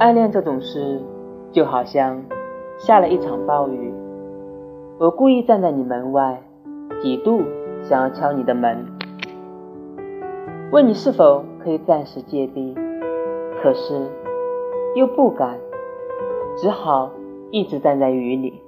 暗恋这种事就好像下了一场暴雨我故意站在你门外几度想要敲你的门问你是否可以暂时借地可是又不敢只好一直站在雨里